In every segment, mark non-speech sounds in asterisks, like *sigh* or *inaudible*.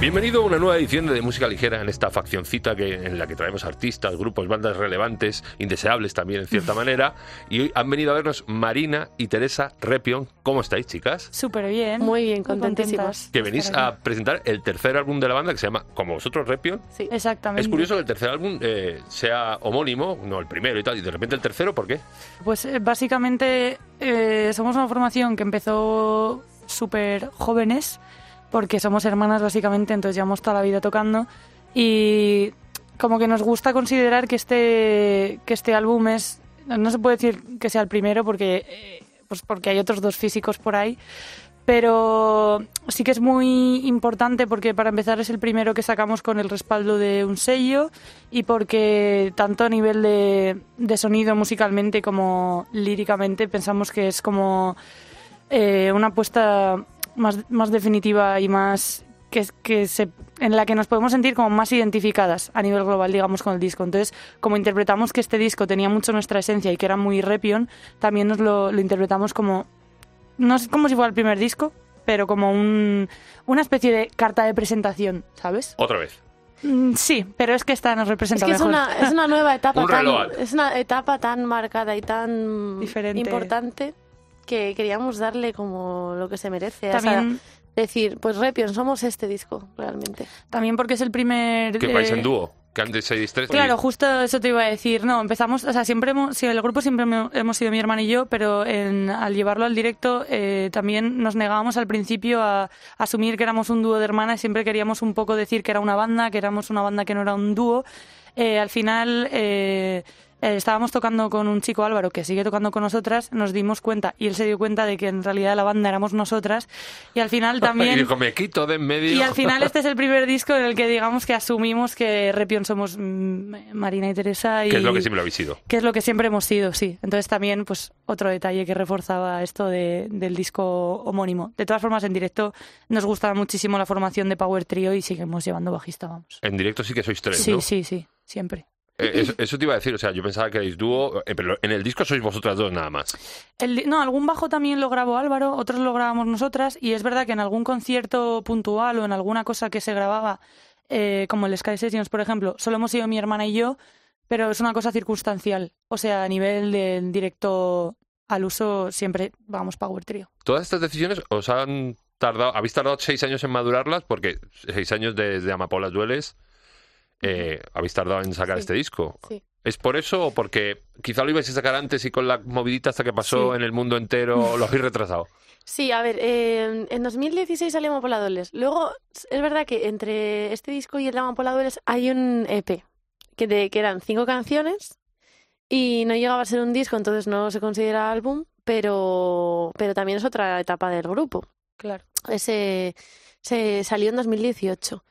Bienvenido a una nueva edición de, de Música Ligera en esta faccioncita que, en la que traemos artistas, grupos, bandas relevantes, indeseables también en cierta *laughs* manera. Y hoy han venido a vernos Marina y Teresa Repion. ¿Cómo estáis, chicas? Súper bien. Muy bien, contentísimas. Que venís a presentar el tercer álbum de la banda que se llama Como vosotros Repion. Sí. Exactamente. Es curioso que el tercer álbum eh, sea homónimo, no el primero y tal, y de repente el tercero, ¿por qué? Pues eh, básicamente eh, somos una formación que empezó súper jóvenes, porque somos hermanas básicamente, entonces llevamos toda la vida tocando y como que nos gusta considerar que este, que este álbum es, no se puede decir que sea el primero porque, eh, pues porque hay otros dos físicos por ahí, pero sí que es muy importante porque para empezar es el primero que sacamos con el respaldo de un sello y porque tanto a nivel de, de sonido musicalmente como líricamente pensamos que es como eh, una apuesta más, más definitiva y más que, que se, en la que nos podemos sentir como más identificadas a nivel global, digamos, con el disco. Entonces, como interpretamos que este disco tenía mucho nuestra esencia y que era muy Repion, también nos lo, lo interpretamos como no es como si fuera el primer disco, pero como un, una especie de carta de presentación, ¿sabes? Otra vez. Mm, Sí, pero es que esta nos Es representa que es una, es una nueva *laughs* etapa Un tan, es una etapa tan marcada y tan Diferente. importante que queríamos darle como lo que se merece. o sea, También, decir, pues Repion, somos este disco, realmente. también porque es el primer... Que vais eh, en dúo, que antes seis tres. Claro, justo eso te iba a decir. No, empezamos, o sea, siempre hemos, sí, el grupo siempre hemos- sido mi hermana y yo, pero en- al llevarlo al directo eh, también nos negábamos al principio a, asumir que éramos un dúo de hermanas, siempre queríamos un poco decir que era una banda, que éramos una banda que no era un dúo. Eh, al final eh, estábamos tocando con un chico Álvaro que sigue tocando con nosotras, nos dimos cuenta y él se dio cuenta de que en realidad la banda éramos nosotras y al final Y también... dijo, me quito de en medio. Y al final este es el primer disco en el que digamos que asumimos que Repion somos mm, Marina y Teresa y Que es lo que siempre habéis sido. que es lo que siempre hemos sido, sí. Entonces también pues otro detalle que reforzaba esto de- del disco homónimo. De todas formas en directo nos gusta muchísimo la formación de Power Trio y seguimos llevando bajista, vamos. En directo sí que sois tres, Sí, ¿no? sí, sí, siempre. Eh, eso, eso te iba a decir, o sea, yo pensaba que erais dúo, eh, pero en el disco sois vosotras dos nada más. El no, algún bajo también lo grabó Álvaro, otros lo grabamos nosotras, y es verdad que en algún concierto puntual o en alguna cosa que se grababa, eh, como el Sky Sessions, por ejemplo, solo hemos sido mi hermana y yo, pero es una cosa circunstancial. O sea, a nivel del directo al uso, siempre vamos Power Trio. Todas estas decisiones os han tardado, habéis tardado seis años en madurarlas, porque seis años desde Amapolas Dueles eh, habéis tardado en sacar Sí. este disco. Sí. ¿Es por eso o porque quizá lo ibais a sacar antes y con la movidita hasta que pasó Sí. en el mundo entero *laughs* lo habéis retrasado? Sí, a ver, eh, en 2016 salió Amapoladores. Luego, es verdad que entre este disco y el de Amapoladores hay un EP, que, de, que eran cinco canciones y no llegaba a ser un disco, entonces no se considera álbum, pero, pero también es otra etapa del grupo. Claro. Ese se salió en 2018.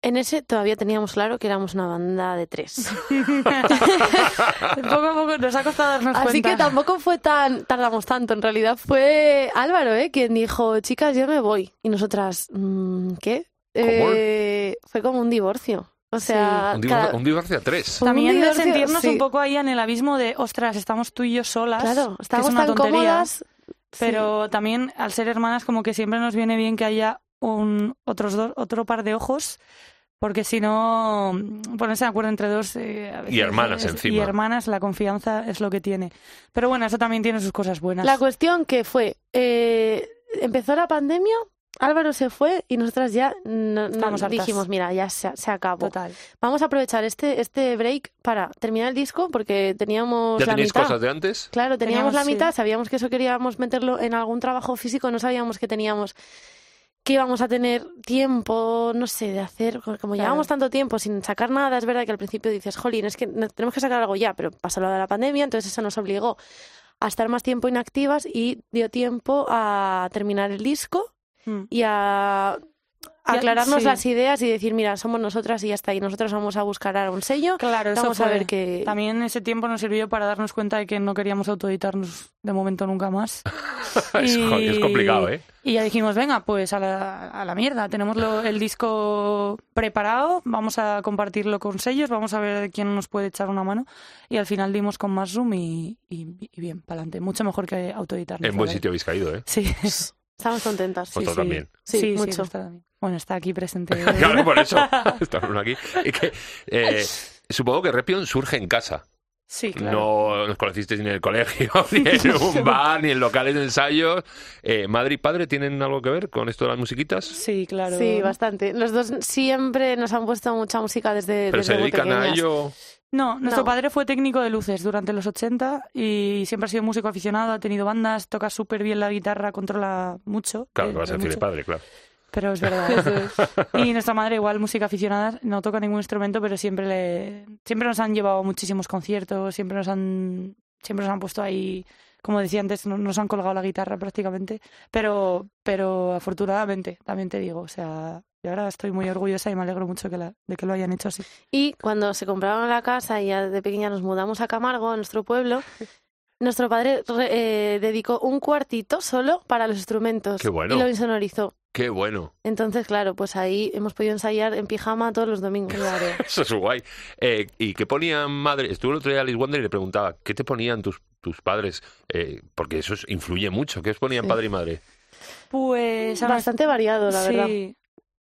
En ese todavía teníamos claro que éramos una banda de tres. *laughs* poco a poco nos ha costado darnos Así cuenta. que tampoco fue tan, tardamos tanto. En realidad fue Álvaro, ¿eh? Quien dijo, chicas, yo me voy. Y nosotras, mm, ¿qué? Eh, fue como un divorcio. O sea, Un divorcio, cada- un divorcio a tres. un También de sentirnos sí. un poco ahí en el abismo de, ostras, estamos tú y yo solas. Claro, que estábamos es una tan tontería. cómodas. Pero también, al ser hermanas, como que siempre nos viene bien que haya un otros dos, otro par de ojos, porque si no, mm, ponerse de acuerdo entre dos. eh, a veces hermanas es- encima. Y hermanas, la confianza es lo que tiene. Pero bueno, eso también tiene sus cosas buenas. La cuestión que fue, eh, empezó la pandemia, Álvaro se fue y nosotras ya no- dijimos, mira, ya se, se acabó. Total. Vamos a aprovechar este, este break para terminar el disco porque teníamos ¿Ya la tenéis mitad. cosas de antes? Claro, teníamos, Teníamos, la sí. mitad, sabíamos que eso queríamos meterlo en algún trabajo físico, no sabíamos que teníamos que íbamos a tener tiempo, no sé, de hacer, como llevamos tanto tiempo sin sacar nada, es verdad que al principio dices, jolín, es que ne- tenemos que sacar algo ya, pero pasó lo de la pandemia, entonces eso nos obligó a estar más tiempo inactivas y dio tiempo a terminar el disco Mm. Y a- aclararnos sí. las ideas y decir, mira, somos nosotras y ya está, y nosotros vamos a buscar ahora un sello, Claro, eso vamos a fue. ver que... También ese tiempo nos sirvió para darnos cuenta de que no queríamos autoeditarnos de momento nunca más. *laughs* es, jo- es complicado, ¿eh? Y ya dijimos, venga, pues a la, a la mierda, tenemos lo- el disco preparado, vamos a compartirlo con sellos, vamos a ver quién nos puede echar una mano. Y al final dimos con más zoom y, y- y bien, para adelante. Mucho mejor que autoeditarnos. En buen sitio habéis caído, ¿eh? Sí. Estamos contentas. Sí, Vosotros sí. también. Sí, sí, mucho. también. Bueno, está aquí presente. *laughs* Claro, por eso *laughs* estamos aquí. Y que, eh, supongo que Repion surge en casa. Sí, claro. No nos conocisteis ni en el colegio, *laughs* ni en un bar, ni en locales de ensayos. Eh, ¿Madre y padre tienen algo que ver con esto de las musiquitas? Sí, claro. Sí, bastante. Los dos siempre nos han puesto mucha música desde, ¿Pero desde se muy dedican a ello? No, nuestro No. padre fue técnico de luces durante los 80 y siempre ha sido músico aficionado, ha tenido bandas, toca súper bien la guitarra, controla mucho. Claro, eh, que vas a decir de padre, claro. Pero es verdad. *laughs* y nuestra madre igual música aficionada, no toca ningún instrumento, pero siempre le siempre nos han llevado a muchísimos conciertos, siempre nos han siempre nos han puesto ahí, como decía antes, no- nos han colgado la guitarra prácticamente, pero pero afortunadamente, también te digo, o sea, y ahora estoy muy orgullosa y me alegro mucho que la- de que lo hayan hecho así. Y cuando se compraron la casa y ya de pequeña nos mudamos a Camargo, a nuestro pueblo, *laughs* nuestro padre re- eh, dedicó un cuartito solo para los instrumentos Qué bueno. y lo insonorizó. Qué bueno. Entonces, claro, pues ahí hemos podido ensayar en pijama todos los domingos. *laughs* Eso es guay. Eh, ¿Y qué ponían madre? Estuve el otro día a Alice Wonder y le preguntaba, ¿qué te ponían tus, tus padres? Eh, porque eso es- influye mucho. ¿Qué os ponían Sí. padre y madre? Pues Bastante variado, la verdad.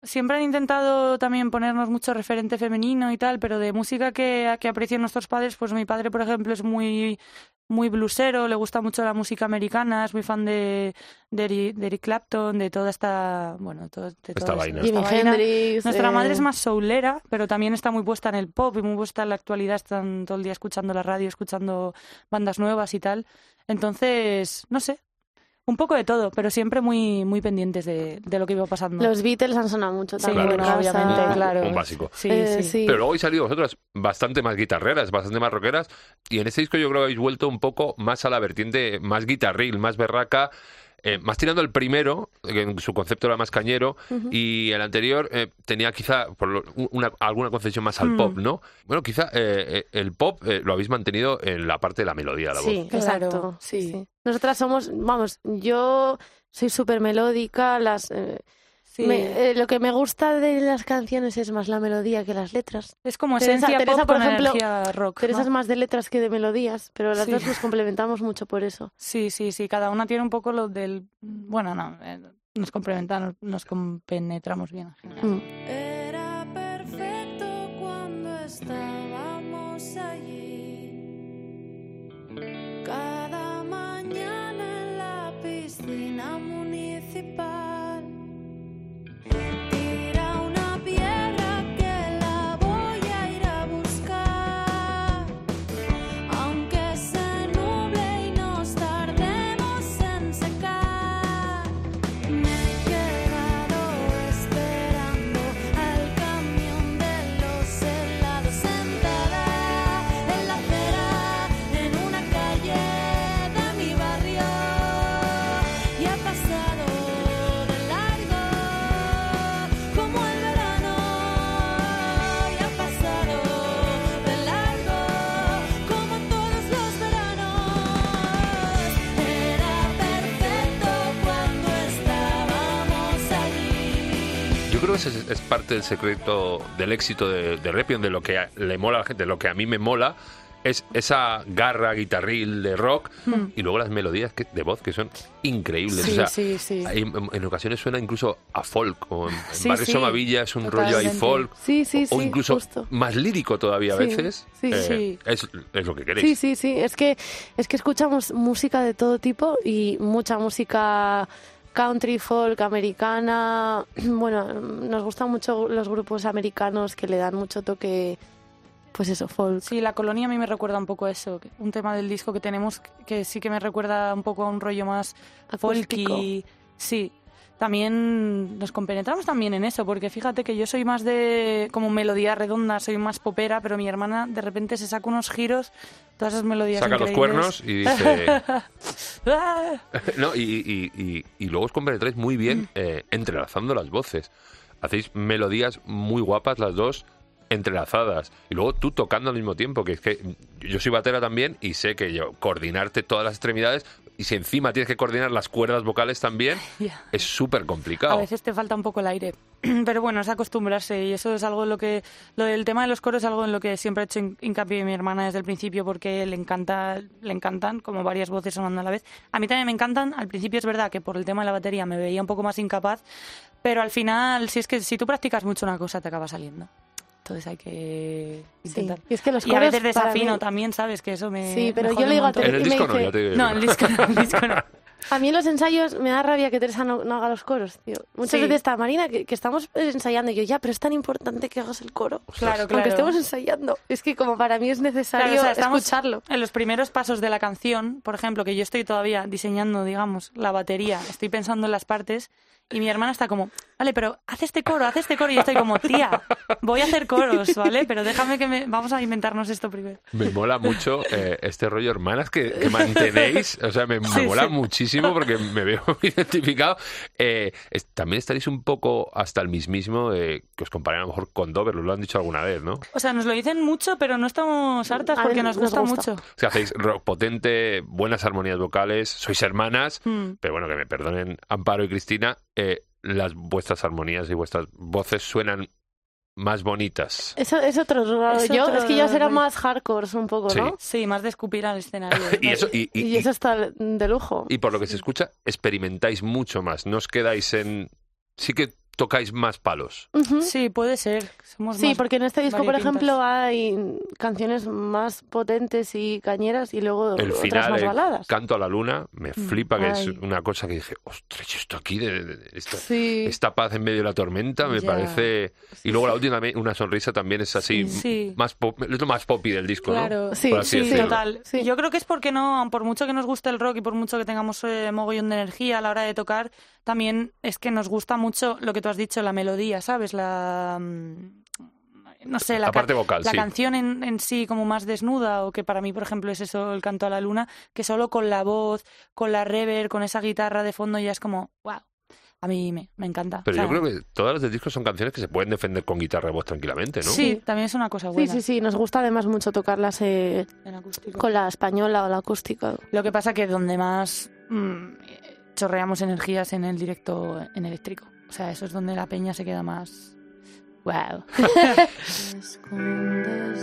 Siempre han intentado también ponernos mucho referente femenino y tal, pero de música que, que aprecian nuestros padres, pues mi padre, por ejemplo, es muy, muy blusero, le gusta mucho la música americana, es muy fan de, de, Eri- de Eric Clapton, de toda esta, bueno, todo- de Esta toda vaina. esta vaina. Hendrix. Nuestra eh, madre es más soulera, pero también está muy puesta en el pop y muy puesta en la actualidad. Están todo el día escuchando la radio, escuchando bandas nuevas y tal. Entonces, no sé, un poco de todo, pero siempre muy, muy pendientes de, de lo que iba pasando. Los Beatles han sonado mucho Sí, también. Claro, eso. casa. obviamente, Un- claro. Un básico. Sí, Eh, sí. sí. Pero luego habéis salido vosotras bastante más guitarreras, bastante más rockeras. Y en este disco yo creo que habéis vuelto un poco más a la vertiente más guitarril, más berraca. Eh, más tirando el primero, que en su concepto era más cañero, y el anterior eh, tenía quizá por lo- una, alguna concesión más al Mm. pop, ¿no? Bueno, quizá eh, el pop eh, lo habéis mantenido en la parte de la melodía, la Sí, voz. Exacto. sí. Nosotras somos, vamos, yo soy súper melódica, las... Sí. me- eh, lo que me gusta de las canciones es más la melodía que las letras. Es como Teresa- esencia Teresa, pop por con ejemplo, energía rock. Teresa ¿no? es más de letras que de melodías, pero las Sí. dos nos complementamos mucho por eso. Sí, sí, sí. Cada una tiene un poco lo del... Bueno, no, eh, nos complementamos, nos compenetramos bien. en general. Mm. Es, es parte del secreto del éxito de, de Repion, de lo que a- le mola a la gente, de lo que a mí me mola, es esa garra guitarril de rock y luego las melodías que- de voz que son increíbles. Sí, o sea, sí, sí. hay- en, ocasiones suena incluso a folk, o en, en Sí, Barrio sí, Somavilla es un rollo ahí totalmente. folk, Sí, sí, o sí, incluso justo. más lírico todavía a veces. sí, Eh, sí. Es, es lo que queréis. Sí, sí, sí. Es que, es que escuchamos música de todo tipo y mucha música country, folk, americana. *clears throat* Bueno, nos gustan mucho los grupos americanos que le dan mucho toque, pues eso, folk. Sí, la colonia a mí me recuerda un poco a eso. Un tema del disco que tenemos que sí que me recuerda un poco a un rollo más Acústico. folky. Sí. También nos compenetramos también en eso, porque fíjate que yo soy más de como melodía redonda, soy más popera, pero mi hermana de repente se saca unos giros, todas esas melodías Saca los cuernos y dice... *laughs* ¡Ah! *laughs* No, y, y- y- y luego os compenetráis muy Mm. bien eh, entrelazando las voces. Hacéis melodías muy guapas las dos entrelazadas. Y luego tú tocando al mismo tiempo, que es que yo soy batera también y sé que yo coordinarte todas las extremidades y si encima tienes que coordinar las cuerdas vocales también, *laughs* Ya. es súper A complicado. veces te falta un poco el aire. *clears throat* Pero bueno, es acostumbrarse y eso es algo en lo que... Lo del tema de los coros es algo en lo que siempre ha hecho hin- hincapié mi hermana desde el principio porque le encanta, le encantan como varias voces sonando a la vez. A mí también me encantan. Al principio es verdad que por el tema de la batería me veía un poco más incapaz, pero al final, si es que si tú practicas mucho una cosa, te acaba saliendo. Entonces hay que Sí. intentar. Y es que los Y a veces desafino mí- también, ¿sabes? Que eso me. Sí, pero me yo le digo a montón. Tere- En el disco no, dice- ya te digo. No, el disco no, el disco no. *laughs* A mí en los ensayos me da rabia que Teresa no, no haga los coros, tío. Muchas Sí. veces está Marina, que, que estamos ensayando, y yo, ya, pero es tan importante que hagas el coro. Claro, Aunque claro. estemos ensayando. Es que como para mí es necesario Claro, o sea, estamos escucharlo. En los primeros pasos de la canción, por ejemplo, que yo estoy todavía diseñando, digamos, la batería, estoy pensando en las partes y mi hermana está como, vale, pero haz este coro, haz este coro. Y yo estoy como, tía, voy a hacer coros, ¿vale? Pero déjame que me... Vamos a inventarnos esto primero. Me mola mucho eh, este rollo hermanas que, que mantenéis, o sea, me, me Sí, mola sí. muchísimo porque me veo *laughs* identificado. Eh, es- también estaréis un poco hasta el mismismo de que os comparen a lo mejor con Dover, lo han dicho alguna vez, ¿no? O sea, nos lo dicen mucho, pero no estamos hartas porque ver, nos nos gusta, gusta. mucho. O sea, hacéis rock potente, buenas armonías vocales, sois hermanas, Mm. pero bueno, que me perdonen Amparo y Cristina, eh, las vuestras armonías y vuestras voces suenan más bonitas. Eso es otro rollo. Es yo, otro es que yo será más hardcore un poco, Sí. ¿no? Sí, más de escupir al escenario. *laughs* Y eso, y, y- Y, eso está de lujo. y por lo que se escucha, experimentáis mucho más, no os quedáis en... Sí que tocáis más palos. Sí, puede ser. Somos Sí, más porque en este disco, por ejemplo, hay canciones más potentes y cañeras y luego El otras final, más el baladas. Canto a la Luna, me flipa, que es una cosa que dije, ostras, ¿y esto aquí, de, de- de- esta, Sí. esta paz en medio de la tormenta, me parece... Y luego la última, una sonrisa también es así, Sí. más pop- es lo más poppy del disco, Claro, ¿no? Sí, sí. Total. Sí. Yo creo que es porque no, por mucho que nos guste el rock y por mucho que tengamos eh, mogollón de energía a la hora de tocar, también es que nos gusta mucho lo que tú has dicho, la melodía, ¿sabes? La. mm, No sé, la, La ca- parte vocal, la sí. canción en, en sí como más desnuda, o que para mí, por ejemplo, es eso, el canto a la luna, que solo con la voz, con la reverb, con esa guitarra de fondo ya es como, wow, a mí me, me encanta. Pero O yo creo que todas las del disco son canciones que se pueden defender con guitarra de voz tranquilamente, ¿no? Sí, Sí. también es una cosa Sí, buena sí, sí, nos gusta además mucho tocarlas eh, en acústico. con la española o la acústica. Lo que pasa que donde más mm, chorreamos energías en el directo en eléctrico. O sea, eso es donde la peña se queda más... ¡Wow! *laughs* Cuando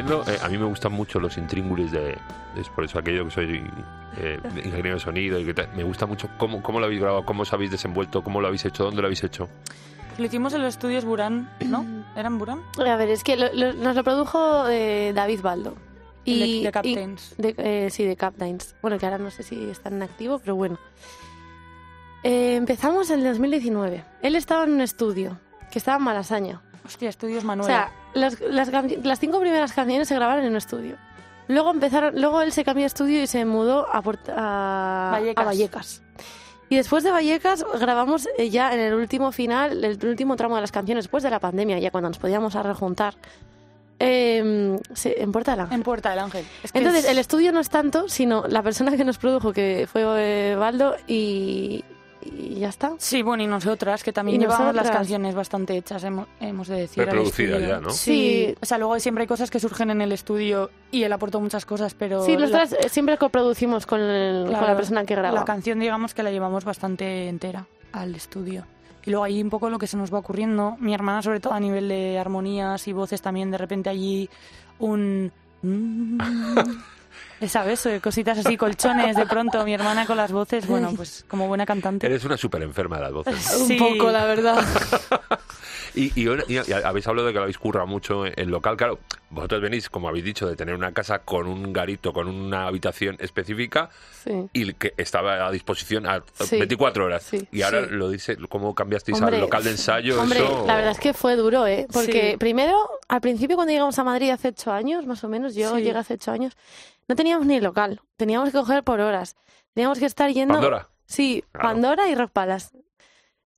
volviendo, eh, a mí me gustan mucho los intríngulis de... Es por eso aquello que soy eh, *laughs* ingeniero de sonido y que tal, me gusta mucho cómo, cómo lo habéis grabado, cómo os habéis desenvuelto, cómo lo habéis hecho, dónde lo habéis hecho. Lo hicimos en los estudios Burán, ¿no? *clears throat* ¿Eran Burán? A ver, es que lo- lo- nos lo produjo eh, David Baldo. El de- Y, de Captains. y- de- eh, sí, de Captains. Bueno, que ahora no sé si están en activo, pero bueno. Eh, empezamos en el 2019. Él estaba en un estudio que estaba en Malasaña. Hostia, estudios O Manuel. sea, las, las, las cinco primeras canciones se grabaron en un estudio. Luego empezaron, luego él se cambió de estudio y se mudó a, a, Vallecas. a Vallecas. Y después de Vallecas grabamos eh, ya en el último final, el último tramo de las canciones, después de la pandemia, ya cuando nos podíamos rejuntar, eh, en Puerta del Ángel. en Puerta del Ángel. Es que Entonces, es- el estudio no es tanto, sino la persona que nos produjo, que fue eh, Baldo, y, y ya está. Sí, bueno, y nosotras, que también llevamos las nosotras. canciones bastante hechas, hemos, hemos de decir. Reproducidas ya, ¿no? Sí. Sí. O sea, luego siempre hay cosas que surgen en el estudio y él aportó muchas cosas, pero... Sí, la- nosotras eh, siempre coproducimos con, el- con la persona que graba. La canción, digamos que la llevamos bastante entera al estudio. Y luego ahí un poco lo que se nos va ocurriendo. Mi hermana, sobre todo a nivel de armonías y voces, también de repente allí un. *laughs* mm, ¿Sabes? Eh, Cositas así, colchones de pronto. Mi hermana con las voces, bueno, pues como buena cantante. Eres una súper enferma de las voces. Un poco, la verdad. *laughs* Y, y, y- y habéis hablado de que lo habéis currado mucho en, en local. Claro, vosotros venís, como habéis dicho, de tener una casa con un garito, con una habitación específica Sí. y que estaba a disposición a Sí. 24 horas. Sí. Y ahora lo dice, ¿cómo cambiasteis Hombre, al local de ensayo? Hombre, eso... la verdad es que fue duro, ¿eh? Porque primero, al principio cuando llegamos a Madrid hace ocho años, más o menos, yo llegué hace ocho años, no teníamos ni local. Teníamos que coger por horas. Teníamos que estar yendo... Pandora. Sí, Claro. Pandora y Rock Palace.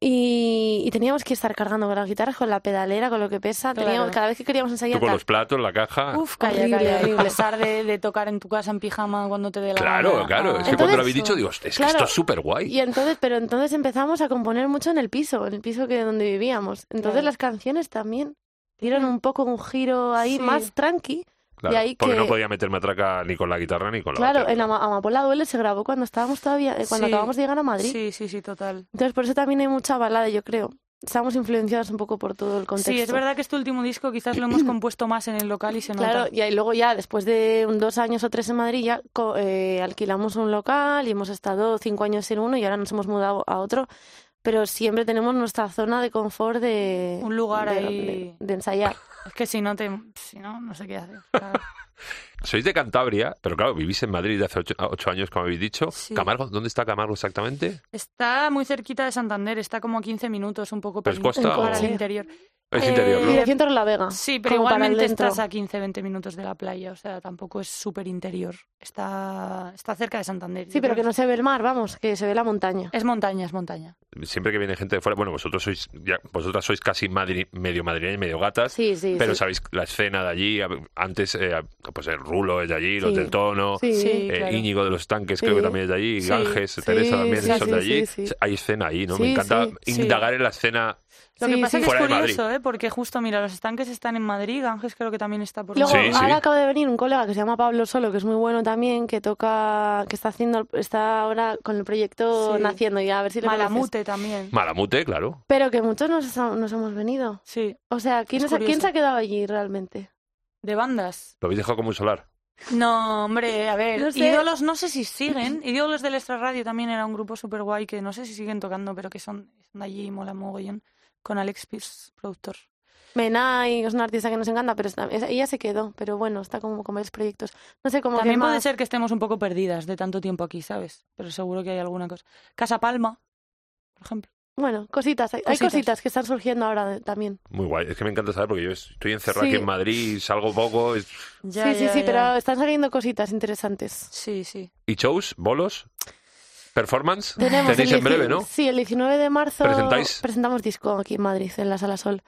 Y, y teníamos que estar cargando con las guitarras, con la pedalera, con lo que pesa. Claro. Teníamos, cada vez que queríamos ensayar... Tú con tal. los platos, la caja. Uf, calla, Horrible, calla. horrible. Pasar de, de tocar en tu casa en pijama cuando te dé la Claro, gana claro. Es que Entonces- cuando lo habéis dicho, digo, es que esto es súper guay. Y entonces, pero entonces empezamos a componer mucho en el piso, en el piso que donde vivíamos. Entonces Claro. las canciones también dieron un poco un giro ahí Sí. más tranqui. Claro, ahí porque que- no podía meter matraca ni con la guitarra ni con la Claro, batería. en Ama- Amapola Duele se grabó cuando estábamos todavía, eh, cuando Sí. acabamos de llegar a Madrid. Sí, sí, sí, total. Entonces por eso también hay mucha balada, yo creo. Estamos influenciadas un poco por todo el contexto. Sí, es verdad que este último disco quizás lo hemos *clears throat* compuesto más en el local y se nota. Claro, y ahí luego ya, después de dos años o tres en Madrid, ya eh, alquilamos un local y hemos estado cinco años en uno y ahora nos hemos mudado a otro. Pero siempre tenemos nuestra zona de confort de... Un lugar de, ahí. de- de ensayar. Es que si no te, si no, no sé qué hacer. *laughs* claro. Sois de Cantabria, pero claro, vivís en Madrid hace ocho, ocho años, como habéis dicho. Sí. Camargo, ¿dónde está Camargo exactamente? Está muy cerquita de Santander, está como a 15 minutos, un poco ¿Pero para, es el- costa para o- el interior. Es Eh, interior, Y ¿no? de Centro la Vega. Sí, pero igualmente estás a 15-20 minutos de la playa, o sea, tampoco es súper interior. Está, está cerca de Santander. Sí, pero que no se ve el mar, vamos, que se ve la montaña. Es montaña, es montaña. Siempre que viene gente de fuera, bueno, vosotros sois, ya, vosotras sois casi madri- medio madrileñas y medio gatas. Sí, sí, Pero sí. sabéis la escena de allí, antes, eh, pues el Rulo es de allí, los del tono, Sí. Sí, eh, claro. Íñigo de los Tanques Sí. creo que también es de allí, Sí. Ganges, Sí, Teresa también sí, son de allí. sí, sí. Hay escena ahí, ¿no? Sí, Me encanta sí, sí. indagar en la escena. Lo Sí, que pasa sí. es que es curioso, ¿eh? porque justo, mira, los estanques están en Madrid, Ganges creo que también está por Luego, Sí, sí. ahora acaba de venir un colega que se llama Pablo Solo, que es muy bueno también, que toca, que está haciendo, está ahora con el proyecto Sí. naciendo ya, a ver si le conoces. Malamute también. Malamute, claro. Pero que muchos nos, nos hemos venido. Sí, O sea, ¿quién, Es se- ¿quién se ha quedado allí realmente? de bandas. Lo habéis dejado como un solar. No, hombre, a ver, No sé. ídolos no sé si siguen. Ídolos del Extra Radio también era un grupo súper guay que no sé si siguen tocando, pero que son, son de allí y mola mogollón. Con Alex Pierce, productor. Menai es una artista que nos encanta, pero está- ella se quedó. Pero bueno, está como con varios proyectos. No sé cómo También que puede más- ser que estemos un poco perdidas de tanto tiempo aquí, ¿sabes? Pero seguro que hay alguna cosa. Casa Palma, por ejemplo. Bueno, cositas. Hay hay Cositas. cositas que están surgiendo ahora de- también. Muy guay. Es que me encanta saber porque yo estoy encerrado Sí. aquí en Madrid, salgo poco. es- Ya, sí, sí, ya, sí, ya. pero están saliendo cositas interesantes. Sí, sí. ¿Y shows? ¿Bolos? ¿Performance? Tenemos Tenéis el en breve, 10 ¿no? Sí, el 19 de marzo ¿Presentáis? presentamos disco aquí en Madrid, en la Sala Sol.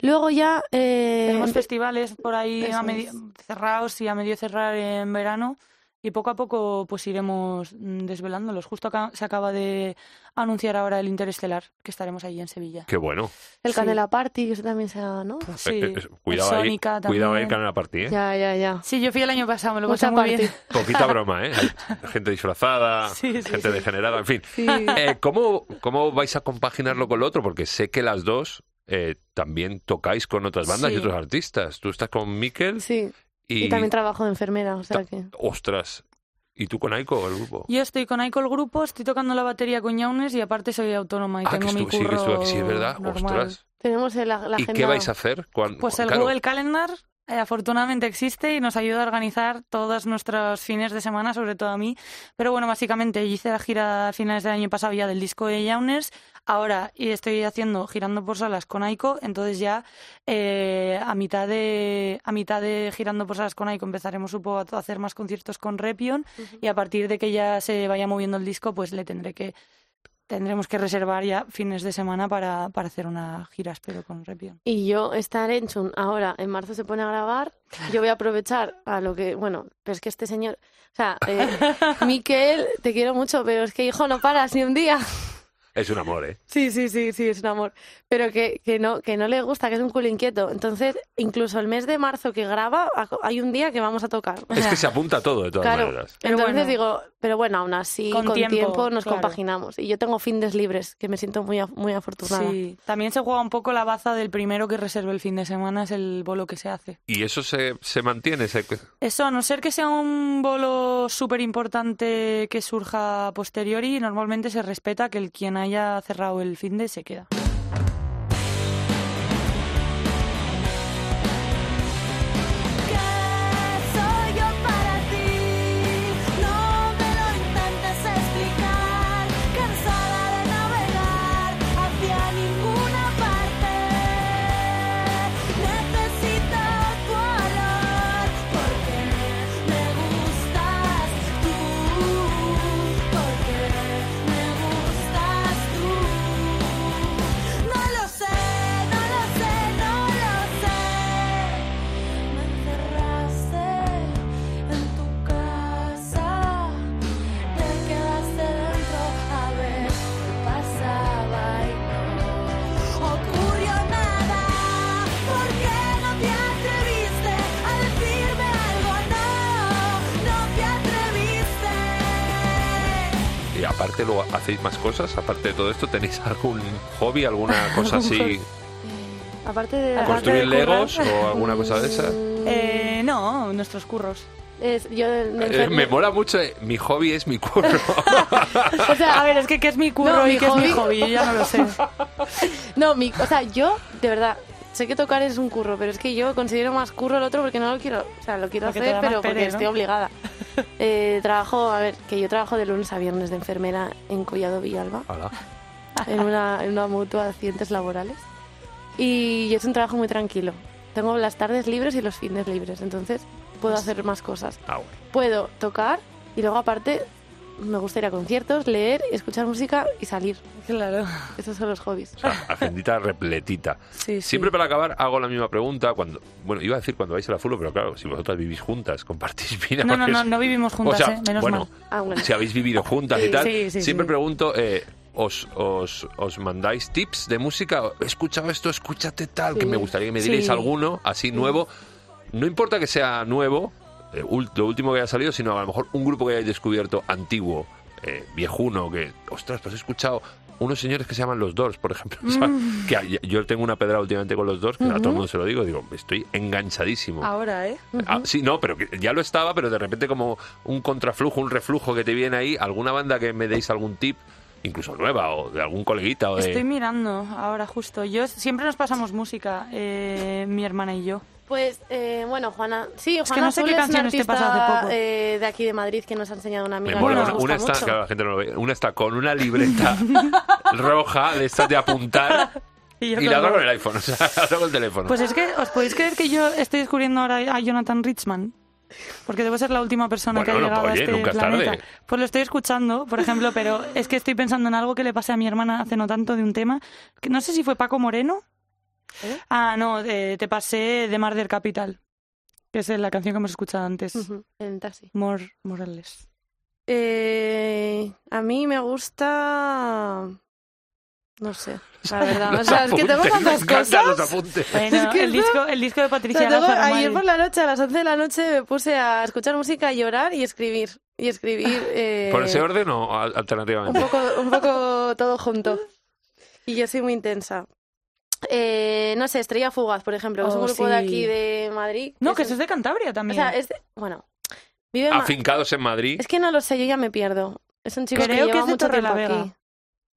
Luego ya... eh, Tenemos festivales por ahí a medio- cerrados y a medio cerrar en verano. Y poco a poco pues iremos mm, desvelándolos. Justo acá se acaba de anunciar ahora el Interestelar, que estaremos allí en Sevilla. Qué bueno. el sí. Canela Party, que eso también sea, ¿no? Sí, Eh, eh, cuidado el ahí. Cuidado ahí, también. Canal Party, ¿eh? Ya, ya, ya. Sí, yo fui el año pasado, me lo pasé muy bien. *laughs* Poquita *laughs* broma, ¿eh? Gente disfrazada, *laughs* Sí, sí, gente sí. degenerada, en fin. Sí. Eh, ¿cómo, ¿Cómo vais a compaginarlo con lo otro? Porque sé que las dos eh, también tocáis con otras bandas y otros artistas. Tú estás con Miquel Sí, y... y también trabajo de enfermera, o sea que... ¡Ostras! ¿Y tú con Aiko, el grupo? Yo estoy con Aiko el grupo, estoy tocando la batería con Yaunes y aparte soy autónoma y ah, que tengo mi sí, que aquí, sí, es verdad. normal. ¡Ostras! Tenemos la, la ¿Y agenda... qué vais a hacer? cuando- Pues el claro, Google Calendar eh, afortunadamente existe y nos ayuda a organizar todos nuestros fines de semana, sobre todo a mí. Pero bueno, básicamente yo hice la gira a finales del año pasado ya del disco de Yauners. Ahora y estoy haciendo girando por salas con Aiko, entonces ya eh, a mitad de a mitad de girando por salas con Aiko empezaremos supongo a hacer más conciertos con Repion y a partir de que ya se vaya moviendo el disco, pues le tendré que tendremos que reservar ya fines de semana para, para hacer una gira, espero, con Repion. Y yo estar en Chun ahora, en marzo se pone a grabar, yo voy a aprovechar a lo que, bueno, pero es que este señor, o sea, eh, *laughs* Miquel, te quiero mucho, pero es que hijo, no paras ni un día. Es un amor, ¿eh? Sí, sí, sí, sí, es un amor. Pero que, que, no, que no le gusta, que es un culo inquieto. Entonces, incluso el mes de marzo que graba, hay un día que vamos a tocar. O Es sea, que se apunta todo, de todas Claro, maneras. Pero entonces bueno. digo, pero bueno, aún así, Con con, tiempo, tiempo, nos claro. compaginamos. Y yo tengo fines libres, que me siento muy, af- muy afortunada. Sí, también se juega un poco la baza del primero que reserve el fin de semana, es el bolo que se hace. ¿Y eso se, se mantiene? Se- Eso, a no ser que sea un bolo súper importante que surja posteriori, normalmente se respeta que el quien haya cerrado el fin de se queda. Aparte, hacéis más cosas. Aparte de todo esto, ¿tenéis algún hobby, alguna *laughs* cosa así? Aparte de... Aparte ¿Construir de currar. legos o alguna cosa de esa? Mm, Eh, no, nuestros curros. es- yo me Eh, me mola mucho. eh, Mi hobby es mi curro. *laughs* O sea, a ver, es que qué es mi curro No, y mi qué es mi hobby- hobby, yo ya no lo sé. *laughs* No, mi, o sea, yo, de verdad, sé que tocar es un curro, pero es que yo considero más curro el otro porque no lo quiero, o sea, lo quiero Porque hacer, pero porque pere, ¿no? estoy obligada. *laughs* Eh, trabajo, a ver, que yo trabajo de lunes a viernes de enfermera en Collado Villalba, Hala. en una, en una mutua de accidentes laborales. Y es un trabajo muy tranquilo. Tengo las tardes libres y los fines libres, entonces puedo hacer más cosas. Ah, bueno. Puedo tocar y luego aparte me gusta ir a conciertos, leer, escuchar música y salir. Claro. Esos son los hobbies. O sea, agendita repletita. Sí, sí. Siempre para acabar hago la misma pregunta cuando, bueno, iba a decir cuando vais a la fulo, pero claro, si vosotras vivís juntas, compartís vida. No, no, no, no vivimos juntas, o sea, ¿eh? Menos bueno, mal. Ah, bueno. si habéis vivido juntas y tal, sí, sí, siempre sí. pregunto, eh, os, os, os mandáis tips de música, he escuchado esto, escúchate tal, que me gustaría que me dierais Sí. alguno así nuevo. No importa que sea nuevo, eh, lo último que haya salido, sino a lo mejor un grupo que hayáis descubierto antiguo, eh, viejuno, que, ostras, pues he escuchado unos señores que se llaman los Doors, por ejemplo. *laughs* o sea, Mm. que yo tengo una pedrada últimamente con los Doors, que a todo el mundo se lo digo, digo, estoy enganchadísimo. Ahora, ¿eh? Ah, sí, no, pero ya lo estaba, pero de repente como un contraflujo, un reflujo que te viene ahí, alguna banda que me deis algún tip, incluso nueva, o de algún coleguita, o de... Estoy mirando ahora justo. Yo siempre nos pasamos música, eh, mi hermana y yo. Pues, eh, bueno, Juana... Sí, que Juana no sé Azul qué es una canciones te artista pasa hace poco. eh, de aquí de Madrid que nos ha enseñado una amiga. que una, nos una gusta está, mucho. claro, la gente no lo ve, una está con una libreta *laughs* roja de estas de apuntar *laughs* Y, yo y la otra con el iPhone, o sea, *laughs* la otra con el teléfono. Pues es que, ¿os podéis creer que yo estoy descubriendo ahora a Jonathan Richman? Porque debo ser la última persona que ha Bueno, llegado oye, a este nunca es planeta. tarde. Pues lo estoy escuchando, por ejemplo, pero es que estoy pensando en algo que le pasé a mi hermana hace no tanto de un tema, que no sé si fue Paco Moreno. ¿Eh? Ah, no, de- te pasé de Mar del Capital, que es la canción que hemos escuchado antes. Ujú, en el taxi. Mor Morales. Eh, a mí me gusta... No sé, *laughs* la verdad. O Los sea, es que tengo tantas los cosas. Bueno, Es que el, disco, el disco de O Patricia sea, tengo- ayer por la noche, a las 11 de la noche, me puse a escuchar música, llorar y escribir. Y escribir... *laughs* eh, ¿Por ese orden o al- un alternativamente? poco, un poco todo junto. Y yo soy muy intensa. Eh, no sé, Estrella Fugaz, por ejemplo, que es un Oh, grupo de aquí de Madrid. No, que es de Cantabria O también. sea, es de- bueno, vive Afincados en Madrid. Es que no lo sé, yo ya me pierdo. Es un chico Creo que que lleva es de mucho tiempo aquí.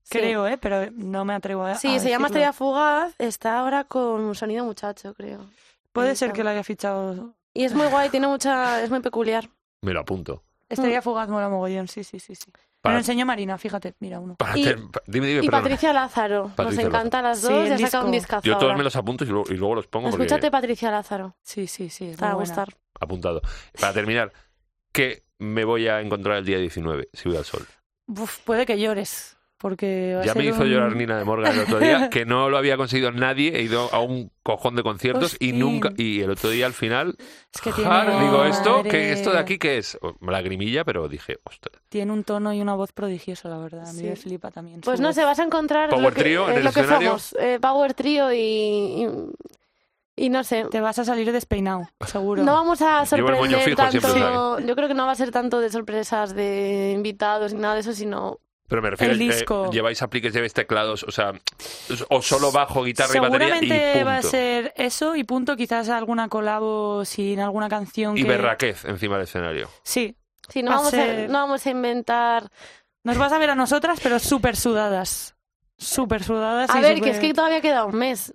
Sí. Creo, ¿eh? Pero no me atrevo a Sí, a se llama. Estrella Fugaz, está ahora con un sonido muchacho, creo. Puede ser que lo haya fichado. Y es muy guay, tiene mucha, es muy peculiar. Me lo apunto. Estrella Fugaz mola mogollón, sí, sí, sí. sí. Me lo enseñó Marina, fíjate, mira uno. Y- ter- pa- dime, dime, Y perdona. Patricia Lázaro, Patricia nos encanta las Sí, dos, el ya saca un disco. discazo Yo todos ahora. me los apunto y luego, y luego los pongo porque Escúchate Patricia Lázaro, Sí, sí, sí. es te va a buena. gustar. apuntado. Para terminar, ¿qué me voy a encontrar el día 19 si voy al sol? Uf, puede que llores. Porque va a Ya me hizo un- llorar Nina de Morgan el otro día, *laughs* que no lo había conseguido nadie. He ido a un cojón de conciertos y nunca. Y el otro día al final. Es que jar, tiene- digo, ¿esto. ¿qué, ¿esto de aquí qué es? Lagrimilla, pero dije, ostras. Tiene un tono y una voz prodigiosa, la verdad. A mí Sí. me flipa también. Pues no voz. sé, vas a encontrar Power lo que, Trio en el lo que somos. eh, Power Trio y, y, y no sé. Te vas a salir despeinado, seguro. No vamos a sorprender fijo siempre, tanto. Yo creo que no va a ser tanto de sorpresas de invitados ni nada de eso, sino Pero me refiero, El eh, disco. lleváis apliques, lleváis teclados, o sea, o solo bajo, guitarra y batería y punto. va a ser eso y punto. Quizás alguna colabo sin alguna canción Y que... berraquez encima del escenario. Sí. sí, no Va vamos a, no vamos a inventar. Nos vas a ver a nosotras, pero súper sudadas. Súper sudadas. A y ver, que es que todavía queda un mes.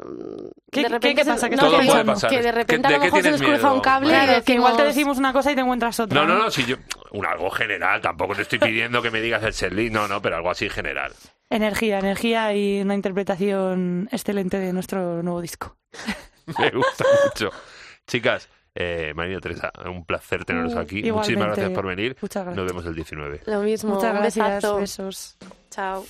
¿Qué- de qué- repente qué se- pasa? ¿Qué no, estás Todo que, puede pasar. que de repente ¿De a lo mejor se nos cruza un cable y María? Que igual te decimos- una cosa y te encuentras otra. No, no, no, si yo... Un algo general, tampoco te estoy pidiendo que me digas el setlist, no, no, pero algo así general. Energía, energía y una interpretación excelente de nuestro nuevo disco. *laughs* Me gusta mucho. Chicas, eh, Marina Teresa, un placer teneros Mm, aquí. igualmente. Muchísimas gracias por venir. Muchas gracias. Nos vemos el 19. Lo mismo, Muchas gracias, besazo. besos. Chao.